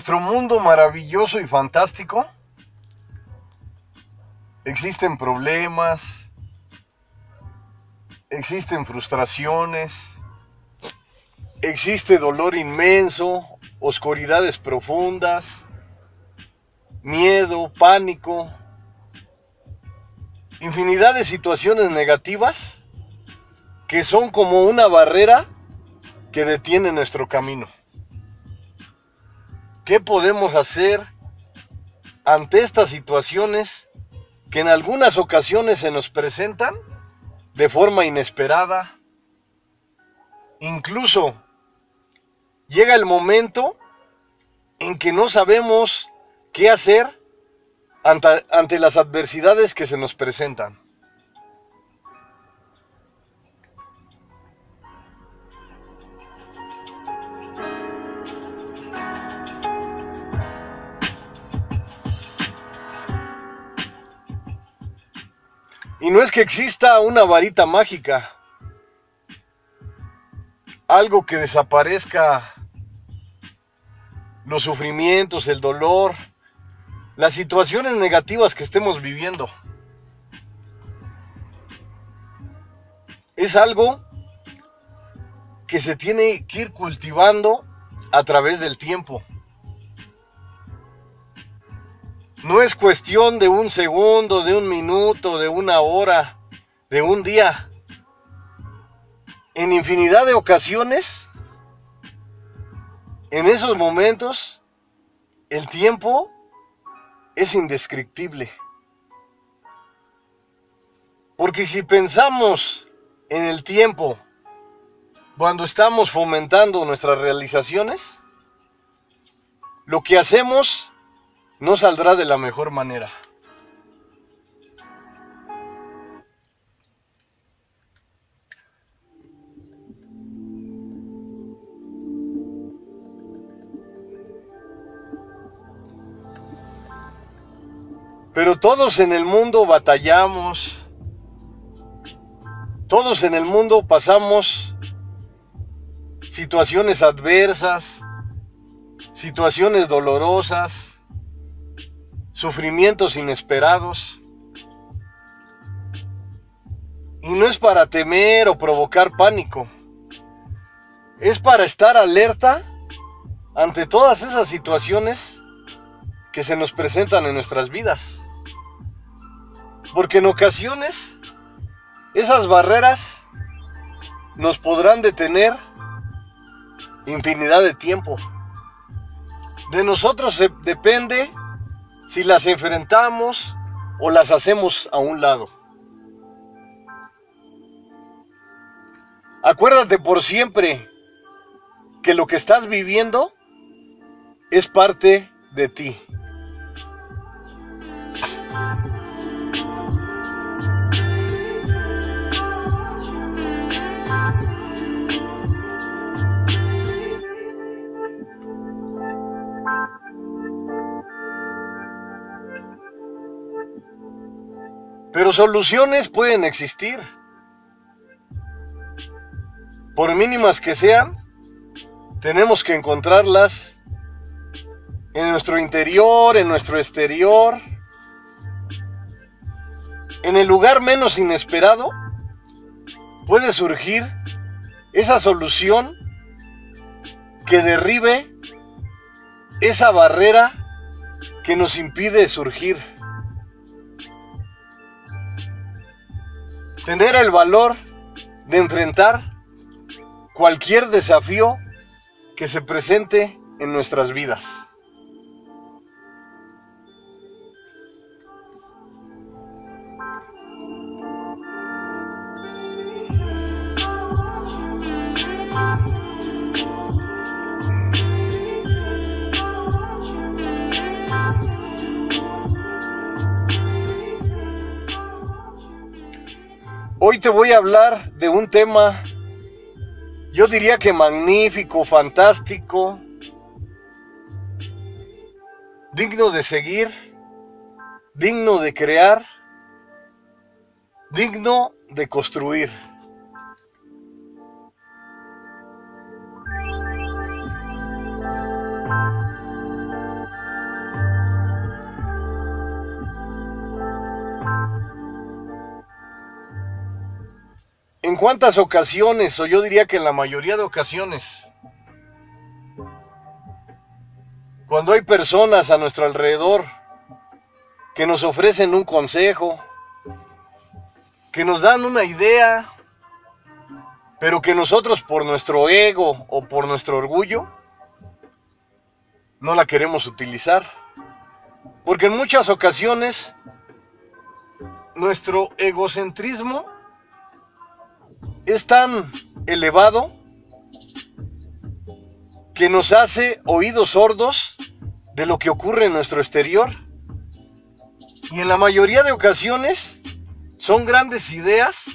Nuestro mundo maravilloso y fantástico existen problemas, existen frustraciones, existe dolor inmenso, oscuridades profundas, miedo, pánico, infinidad de situaciones negativas que son como una barrera que detiene nuestro camino. ¿Qué podemos hacer ante estas situaciones que en algunas ocasiones se nos presentan de forma inesperada? Incluso llega el momento en que no sabemos qué hacer ante, las adversidades que se nos presentan. Y no es que exista una varita mágica, algo que desaparezca los sufrimientos, el dolor, las situaciones negativas que estemos viviendo. Es algo que se tiene que ir cultivando a través del tiempo. No es cuestión de un segundo, de un minuto, de una hora, de un día. En infinidad de ocasiones, en esos momentos, el tiempo es indescriptible. Porque si pensamos en el tiempo cuando estamos fomentando nuestras realizaciones, lo que hacemos no saldrá de la mejor manera. Pero todos en el mundo batallamos, todos en el mundo pasamos situaciones adversas, situaciones dolorosas, sufrimientos inesperados. Y no es para temer o provocar pánico, es para estar alerta ante todas esas situaciones que se nos presentan en nuestras vidas. Porque en ocasiones esas barreras nos podrán detener infinidad de tiempo. De nosotros depende si las enfrentamos o las hacemos a un lado. Acuérdate por siempre que lo que estás viviendo es parte de ti. Pero soluciones pueden existir. Por mínimas que sean, tenemos que encontrarlas en nuestro interior, en nuestro exterior, en el lugar menos inesperado, puede surgir esa solución que derribe esa barrera que nos impide surgir. Tener el valor de enfrentar cualquier desafío que se presente en nuestras vidas. Hoy te voy a hablar de un tema, yo diría que magnífico, fantástico, digno de seguir, digno de crear, digno de construir. Cuántas ocasiones, o yo diría que en la mayoría de ocasiones, cuando hay personas a nuestro alrededor que nos ofrecen un consejo, que nos dan una idea, pero que nosotros por nuestro ego o por nuestro orgullo no la queremos utilizar? Porque en muchas ocasiones nuestro egocentrismo es tan elevado que nos hace oídos sordos de lo que ocurre en nuestro exterior. Y en la mayoría de ocasiones son grandes ideas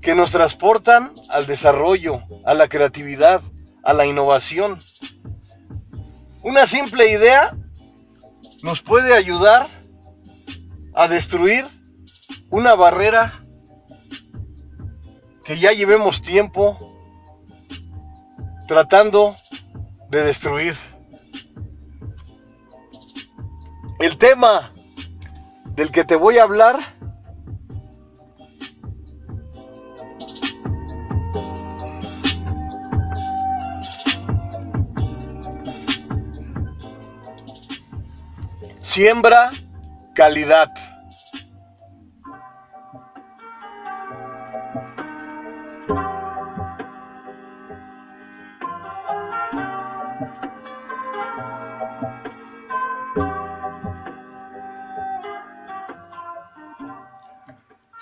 que nos transportan al desarrollo, a la creatividad, a la innovación. Una simple idea nos puede ayudar a destruir una barrera que ya llevemos tiempo tratando de destruir. El tema del que te voy a hablar siembra calidad.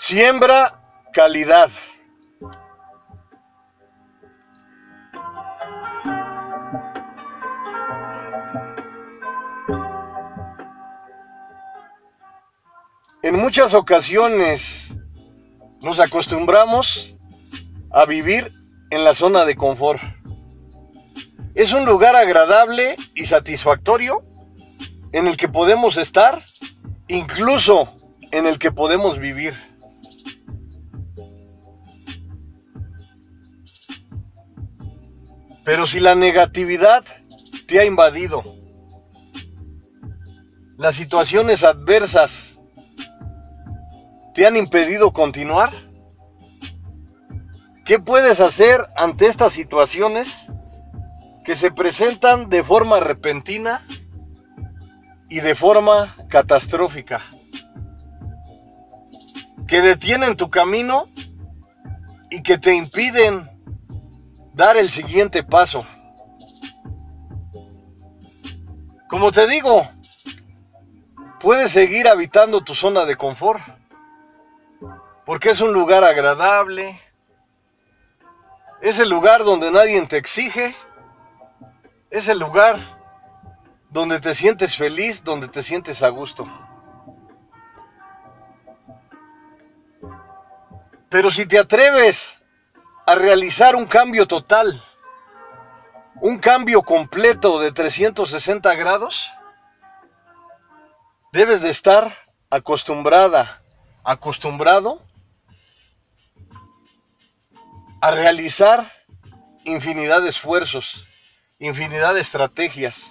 Siembra calidad. En muchas ocasiones nos acostumbramos a vivir en la zona de confort. Es un lugar agradable y satisfactorio en el que podemos estar, incluso en el que podemos vivir. Pero si la negatividad te ha invadido, las situaciones adversas te han impedido continuar, ¿qué puedes hacer ante estas situaciones que se presentan de forma repentina y de forma catastrófica? Que detienen tu camino y que te impiden dar el siguiente paso. Como te digo, puedes seguir habitando tu zona de confort, porque es un lugar agradable, es el lugar donde nadie te exige, es el lugar donde te sientes feliz, donde te sientes a gusto. Pero si te atreves a realizar un cambio total, un cambio completo de 360 grados, debes de estar acostumbrada, acostumbrado a realizar infinidad de esfuerzos, infinidad de estrategias,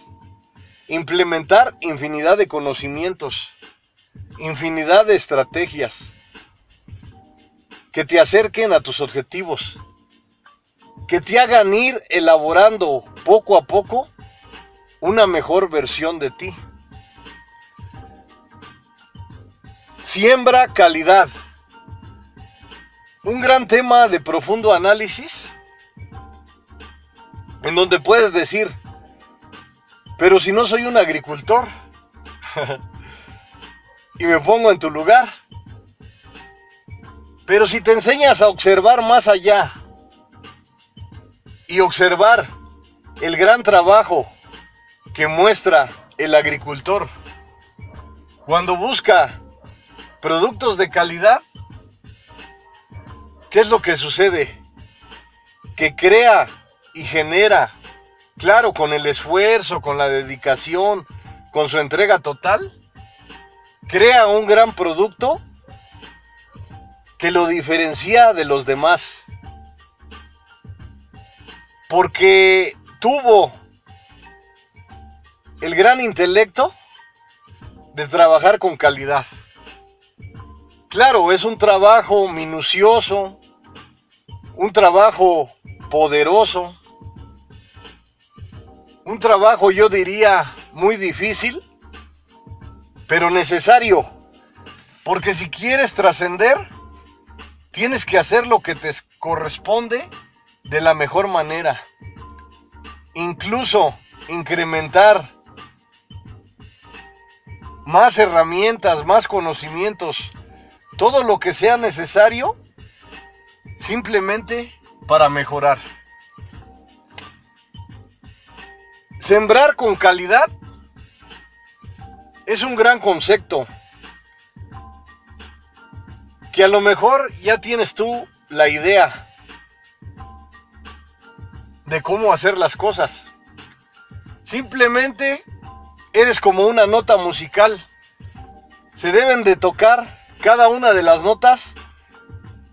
implementar infinidad de conocimientos, infinidad de estrategias que te acerquen a tus objetivos, que te hagan ir elaborando poco a poco una mejor versión de ti. Siembra calidad. Un gran tema de profundo análisis en donde puedes decir, pero si no soy un agricultor y me pongo en tu lugar, pero si te enseñas a observar más allá y observar el gran trabajo que muestra el agricultor cuando busca productos de calidad, ¿qué es lo que sucede? Que crea y genera, claro, con el esfuerzo, con la dedicación, con su entrega total, crea un gran producto que lo diferencia de los demás. Porque tuvo el gran intelecto de trabajar con calidad. Claro, es un trabajo minucioso, un trabajo poderoso, un trabajo yo diría muy difícil, pero necesario, porque si quieres trascender, tienes que hacer lo que te corresponde de la mejor manera, incluso incrementar más herramientas, más conocimientos, todo lo que sea necesario simplemente para mejorar. Sembrar con calidad es un gran concepto que a lo mejor ya tienes tú la idea de cómo hacer las cosas. Simplemente eres como una nota musical. Se deben de tocar cada una de las notas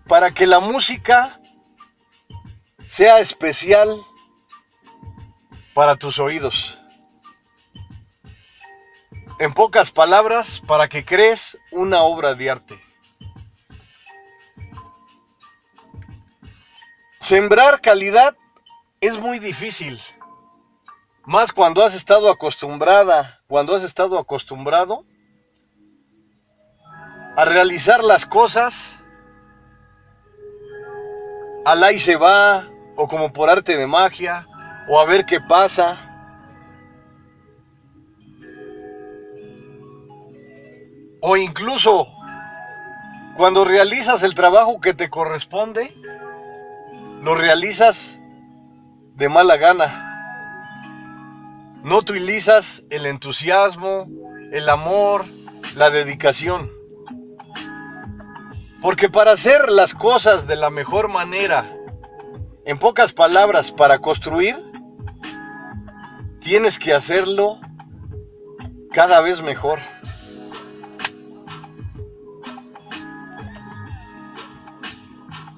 para que la música sea especial para tus oídos. En pocas palabras, para que crees una obra de arte. Sembrar calidad es muy difícil. Más cuando has estado acostumbrada, cuando has estado acostumbrado a realizar las cosas al ahí se va, o como por arte de magia, o a ver qué pasa. O incluso cuando realizas el trabajo que te corresponde, lo realizas de mala gana. No utilizas el entusiasmo, el amor, la dedicación. Porque para hacer las cosas de la mejor manera, en pocas palabras, para construir, tienes que hacerlo cada vez mejor.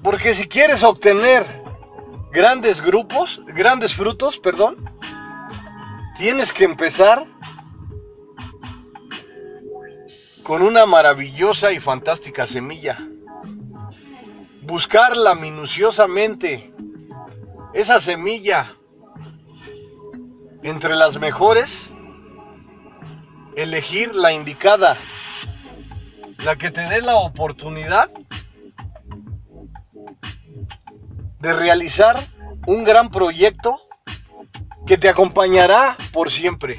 Porque si quieres obtener grandes grupos, grandes frutos, perdón, tienes que empezar con una maravillosa y fantástica semilla. Buscarla minuciosamente, esa semilla entre las mejores, elegir la indicada, la que te dé la oportunidad de realizar un gran proyecto que te acompañará por siempre.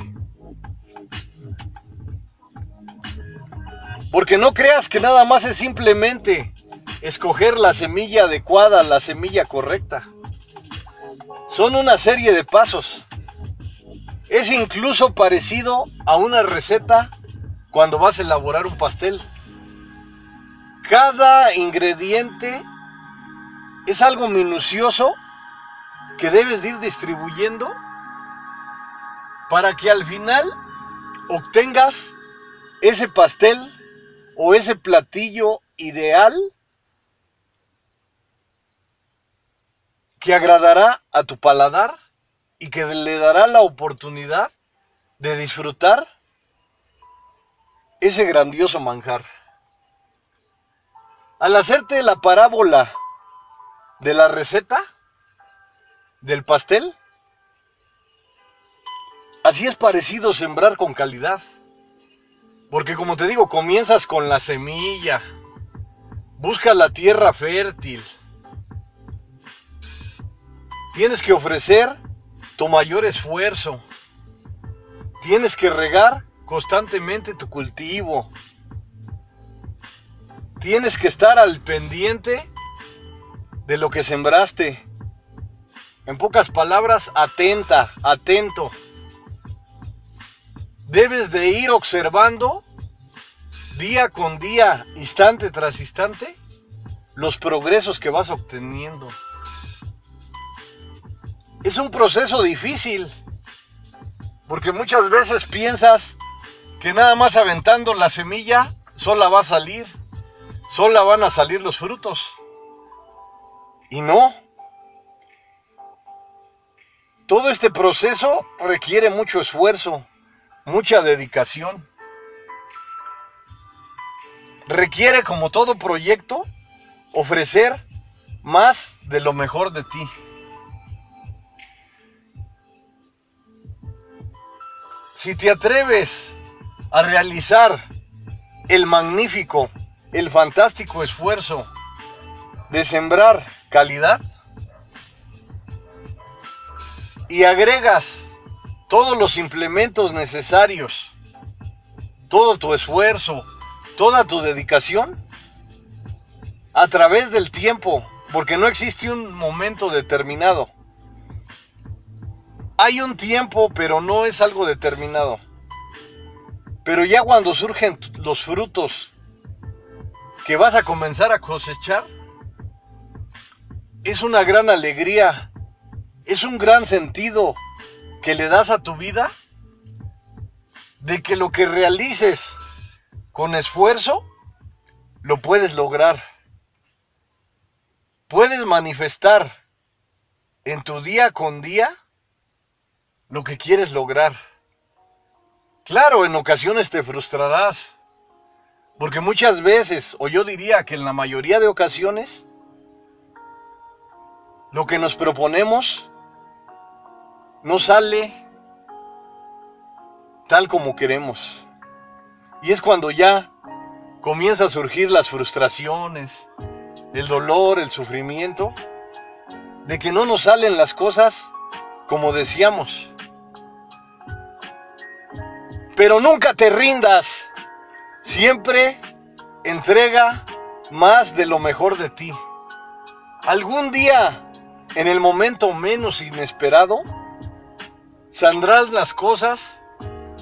Porque no creas que nada más es simplemente escoger la semilla adecuada, la semilla correcta. Son una serie de pasos. Es incluso parecido a una receta cuando vas a elaborar un pastel. Cada ingrediente es algo minucioso que debes ir distribuyendo para que al final obtengas ese pastel o ese platillo ideal que agradará a tu paladar y que le dará la oportunidad de disfrutar ese grandioso manjar. Al hacerte la parábola de la receta del pastel, así es parecido sembrar con calidad. Porque como te digo, comienzas con la semilla, busca la tierra fértil, Tienes que ofrecer tu mayor esfuerzo. Tienes que regar constantemente tu cultivo. Tienes que estar al pendiente de lo que sembraste. En pocas palabras, atenta, atento. Debes de ir observando día con día, instante tras instante, los progresos que vas obteniendo. Es un proceso difícil, porque muchas veces piensas que nada más aventando la semilla sola va a salir, sola van a salir los frutos. Y no. Todo este proceso requiere mucho esfuerzo, mucha dedicación. requiere, como todo proyecto, ofrecer más de lo mejor de ti. Si te atreves a realizar el magnífico, el fantástico esfuerzo de sembrar calidad y agregas todos los implementos necesarios, todo tu esfuerzo, toda tu dedicación, a través del tiempo, porque no existe un momento determinado. Hay un tiempo, pero no es algo determinado. Pero ya cuando surgen los frutos que vas a comenzar a cosechar, es una gran alegría, es un gran sentido que le das a tu vida de que lo que realices con esfuerzo, lo puedes lograr. Puedes manifestar en tu día con día lo que quieres lograr. Claro, en ocasiones te frustrarás, porque muchas veces, o yo diría que en la mayoría de ocasiones, lo que nos proponemos no sale tal como queremos. Y es cuando ya comienza a surgir las frustraciones, el dolor, el sufrimiento, de que no nos salen las cosas como decíamos. Pero nunca te rindas. Siempre entrega más de lo mejor de ti. Algún día, en el momento menos inesperado, saldrán las cosas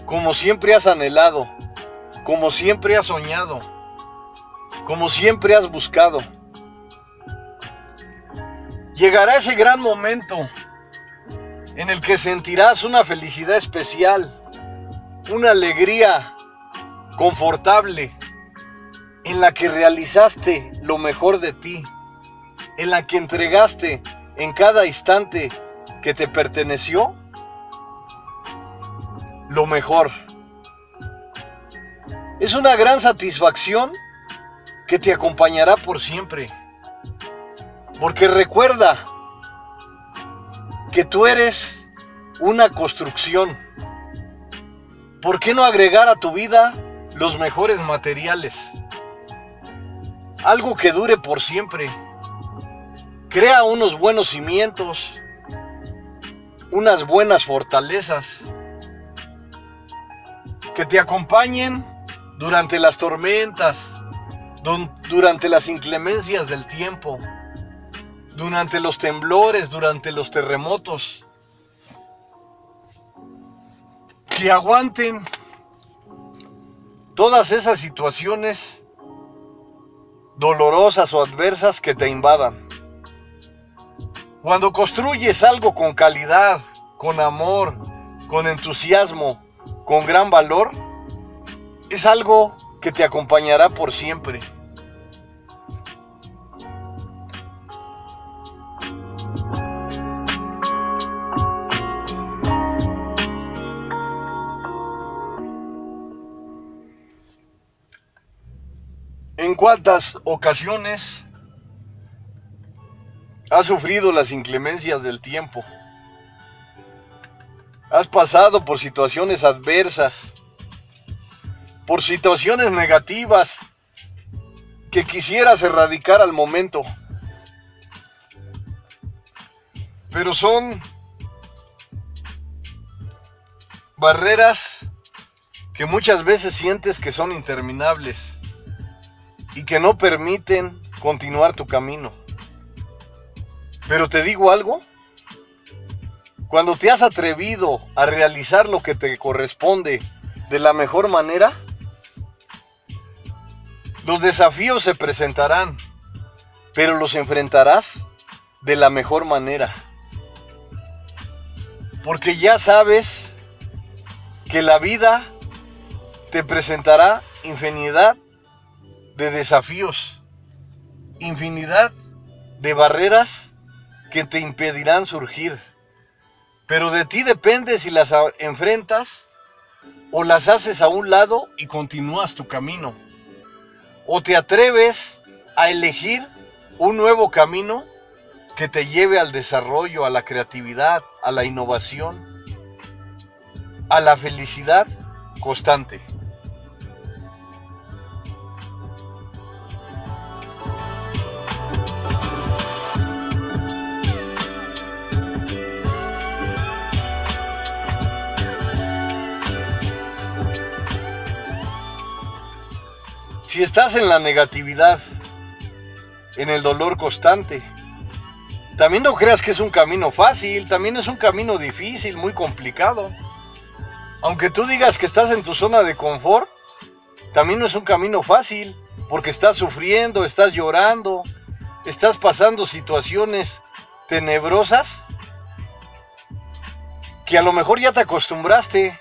como siempre has anhelado, como siempre has soñado, como siempre has buscado. Llegará ese gran momento en el que sentirás una felicidad especial una alegría confortable en la que realizaste lo mejor de ti, en la que entregaste en cada instante que te perteneció lo mejor. Es una gran satisfacción que te acompañará por siempre. Porque recuerda que tú eres una construcción ¿por qué no agregar a tu vida los mejores materiales? Algo que dure por siempre. Crea unos buenos cimientos, unas buenas fortalezas que te acompañen durante las tormentas, durante las inclemencias del tiempo, durante los temblores, durante los terremotos que aguanten todas esas situaciones dolorosas o adversas que te invadan. Cuando construyes algo con calidad, con amor, con entusiasmo, con gran valor, es algo que te acompañará por siempre. ¿En cuántas ocasiones has sufrido las inclemencias del tiempo? Has pasado por situaciones adversas, por situaciones negativas que quisieras erradicar al momento. Pero son barreras que muchas veces sientes que son interminables y que no permiten continuar tu camino. Pero te digo algo, cuando te has atrevido a realizar lo que te corresponde de la mejor manera, los desafíos se presentarán, pero los enfrentarás de la mejor manera. Porque ya sabes que la vida te presentará infinidad de desafíos, infinidad de barreras que te impedirán surgir. Pero de ti depende si las enfrentas o las haces a un lado y continúas tu camino. o te atreves a elegir un nuevo camino que te lleve al desarrollo, a la creatividad, a la innovación, a la felicidad constante. Si estás en la negatividad, en el dolor constante, también no creas que es un camino fácil, también es un camino difícil, muy complicado. Aunque tú digas que estás en tu zona de confort, también no es un camino fácil, porque estás sufriendo, estás llorando, estás pasando situaciones tenebrosas que a lo mejor ya te acostumbraste,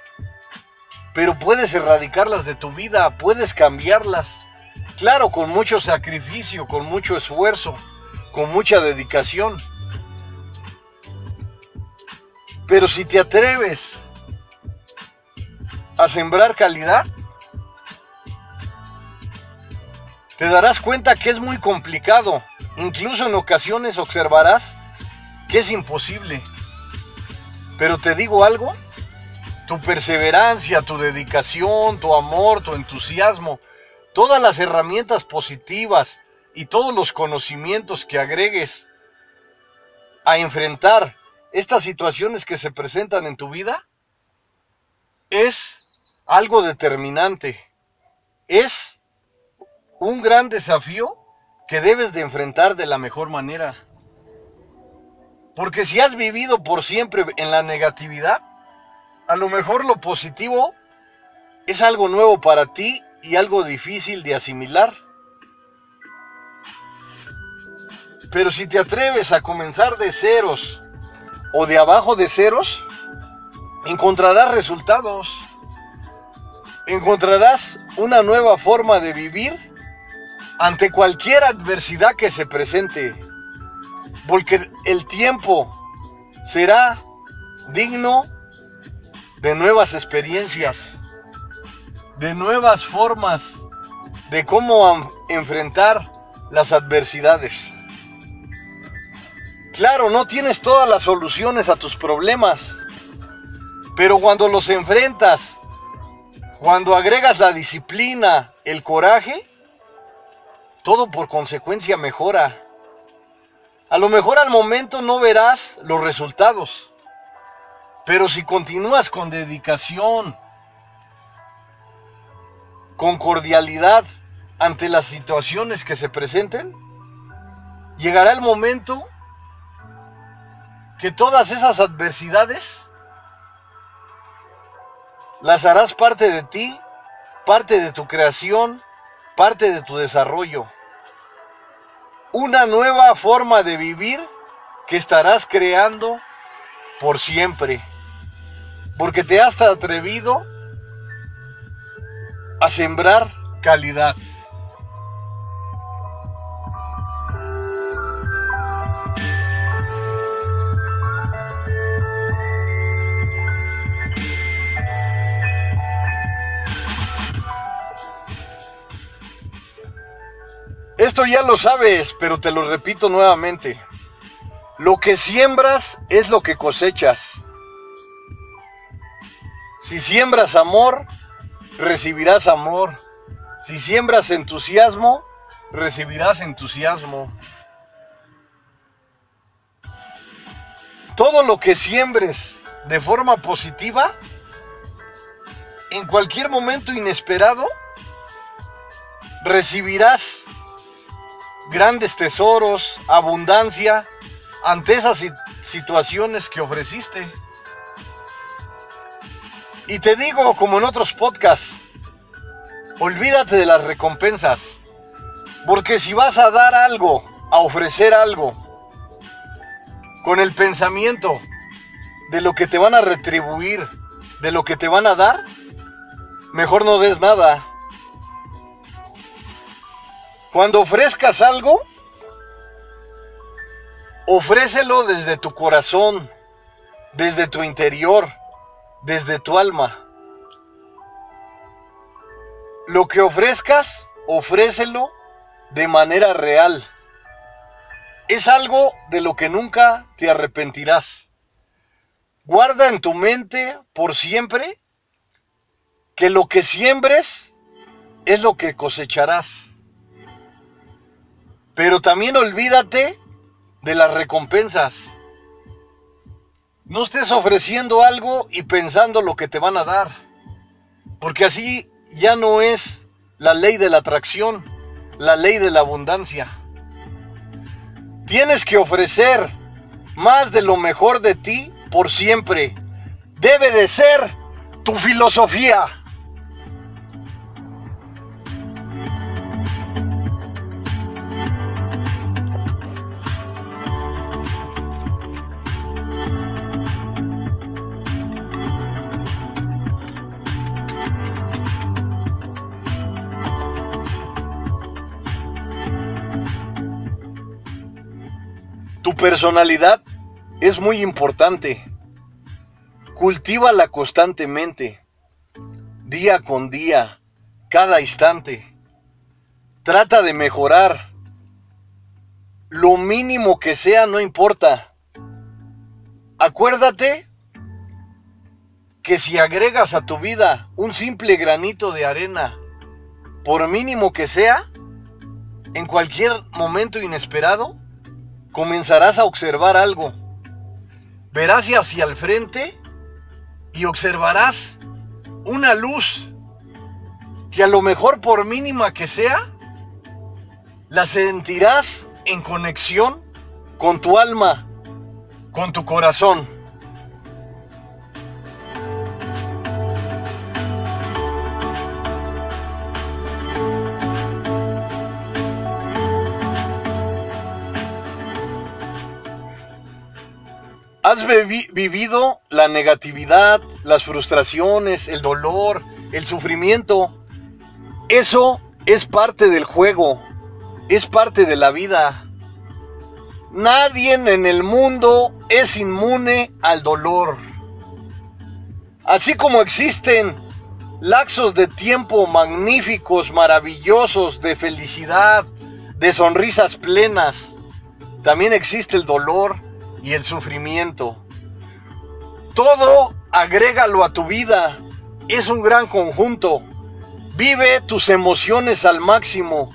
pero puedes erradicarlas de tu vida, puedes cambiarlas. Claro, con mucho sacrificio, con mucho esfuerzo, con mucha dedicación. Pero si te atreves a sembrar calidad, te darás cuenta que es muy complicado. Incluso en ocasiones observarás que es imposible. Pero te digo algo, tu perseverancia, tu dedicación, tu amor, tu entusiasmo, todas las herramientas positivas y todos los conocimientos que agregues a enfrentar estas situaciones que se presentan en tu vida es algo determinante. Es un gran desafío que debes de enfrentar de la mejor manera. Porque si has vivido por siempre en la negatividad, a lo mejor lo positivo es algo nuevo para ti y algo difícil de asimilar. Pero si te atreves a comenzar de ceros o de abajo de ceros, encontrarás resultados. Encontrarás una nueva forma de vivir ante cualquier adversidad que se presente. Porque el tiempo será digno de nuevas experiencias de nuevas formas de cómo enfrentar las adversidades. Claro, no tienes todas las soluciones a tus problemas, pero cuando los enfrentas, cuando agregas la disciplina, el coraje, todo por consecuencia mejora. A lo mejor al momento no verás los resultados, pero si continúas con dedicación, con cordialidad ante las situaciones que se presenten, llegará el momento que todas esas adversidades las harás parte de ti, parte de tu creación, parte de tu desarrollo. Una nueva forma de vivir que estarás creando por siempre. Porque te has atrevido a sembrar calidad. Esto ya lo sabes, pero te lo repito nuevamente. Lo que siembras es lo que cosechas. Si siembras amor, recibirás amor. Si siembras entusiasmo, recibirás entusiasmo. Todo lo que siembres de forma positiva, en cualquier momento inesperado, recibirás grandes tesoros, abundancia ante esas situaciones que ofreciste. Y te digo, como en otros podcasts, olvídate de las recompensas. Porque si vas a dar algo, a ofrecer algo, con el pensamiento de lo que te van a retribuir, de lo que te van a dar, mejor no des nada. Cuando ofrezcas algo, ofrécelo desde tu corazón, desde tu interior desde tu alma. Lo que ofrezcas, ofrécelo de manera real. Es algo de lo que nunca te arrepentirás. Guarda en tu mente por siempre que lo que siembres es lo que cosecharás. Pero también olvídate de las recompensas. No estés ofreciendo algo y pensando lo que te van a dar. Porque así ya no es la ley de la atracción, la ley de la abundancia. Tienes que ofrecer más de lo mejor de ti por siempre. Debe de ser tu filosofía. Personalidad es muy importante. Cultívala constantemente, día con día, cada instante. Trata de mejorar. Lo mínimo que sea no importa. Acuérdate que si agregas a tu vida un simple granito de arena, por mínimo que sea, en cualquier momento inesperado, comenzarás a observar algo. Verás hacia el frente y observarás una luz que a lo mejor por mínima que sea, la sentirás en conexión con tu alma, con tu corazón. Has vivido la negatividad, las frustraciones, el dolor, el sufrimiento. Eso es parte del juego, es parte de la vida. Nadie en el mundo es inmune al dolor. Así como existen laxos de tiempo magníficos, maravillosos, de felicidad, de sonrisas plenas, también existe el dolor y el sufrimiento. Todo agrégalo a tu vida. Es un gran conjunto. Vive tus emociones al máximo.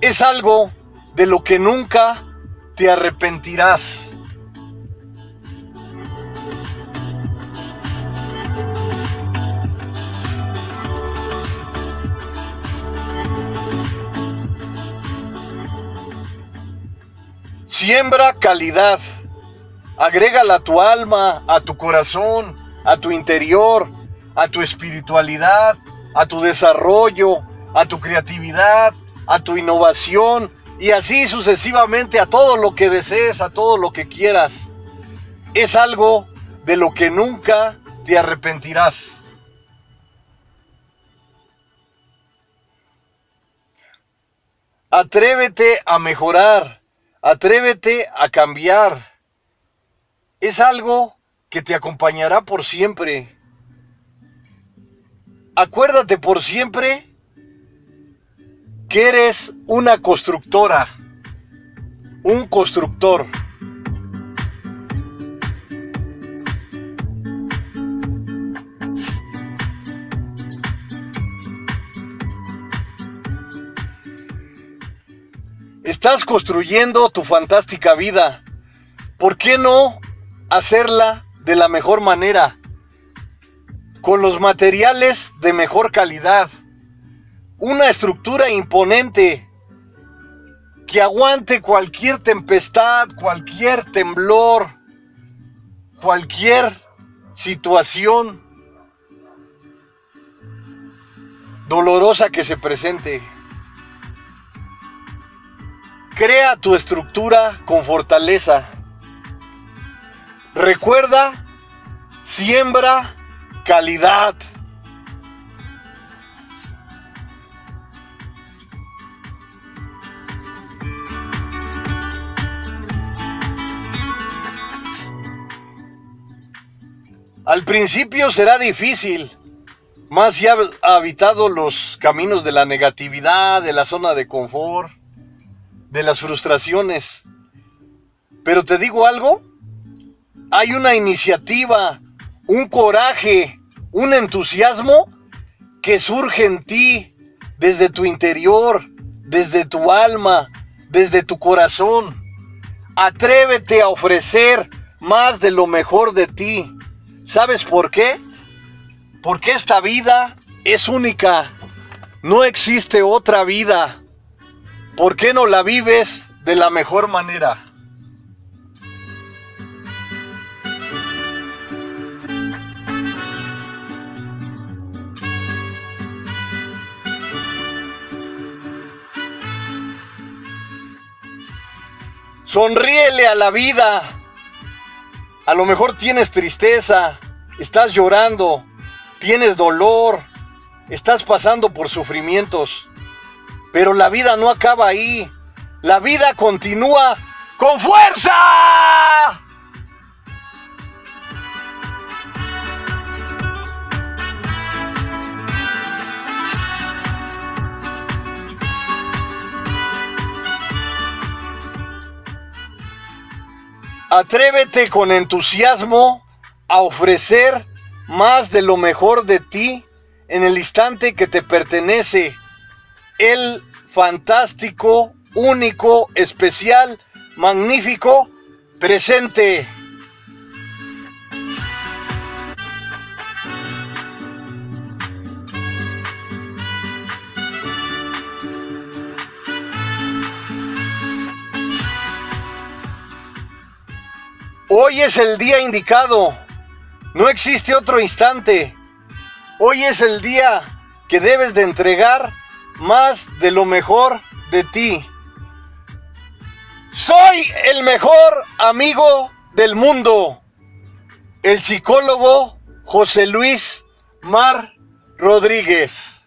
Es algo de lo que nunca te arrepentirás. Siembra calidad. Agrégala a tu alma, a tu corazón, a tu interior, a tu espiritualidad, a tu desarrollo, a tu creatividad, a tu innovación y así sucesivamente a todo lo que desees, a todo lo que quieras. Es algo de lo que nunca te arrepentirás. Atrévete a mejorar, atrévete a cambiar es algo que te acompañará por siempre. Acuérdate por siempre que eres una constructora, un constructor. Estás construyendo tu fantástica vida. ¿Por qué no hacerla de la mejor manera, con los materiales de mejor calidad, una estructura imponente que aguante cualquier tempestad, cualquier temblor, cualquier situación dolorosa que se presente. Crea tu estructura con fortaleza Recuerda, siembra calidad. Al principio será difícil, más si ha habitado los caminos de la negatividad, de la zona de confort, de las frustraciones. Pero te digo algo, hay una iniciativa, un coraje, un entusiasmo que surge en ti desde tu interior, desde tu alma, desde tu corazón. Atrévete a ofrecer más de lo mejor de ti. ¿Sabes por qué? Porque esta vida es única. No existe otra vida. ¿Por qué no la vives de la mejor manera? Sonríele a la vida. A lo mejor tienes tristeza, estás llorando, tienes dolor, estás pasando por sufrimientos. Pero la vida no acaba ahí. La vida continúa con fuerza. Atrévete con entusiasmo a ofrecer más de lo mejor de ti en el instante que te pertenece. El fantástico, único, especial, magnífico, presente. Hoy es el día indicado. No existe otro instante. Hoy es el día que debes de entregar más de lo mejor de ti. Soy el mejor amigo del mundo. El psicólogo José Luis Mar Rodríguez.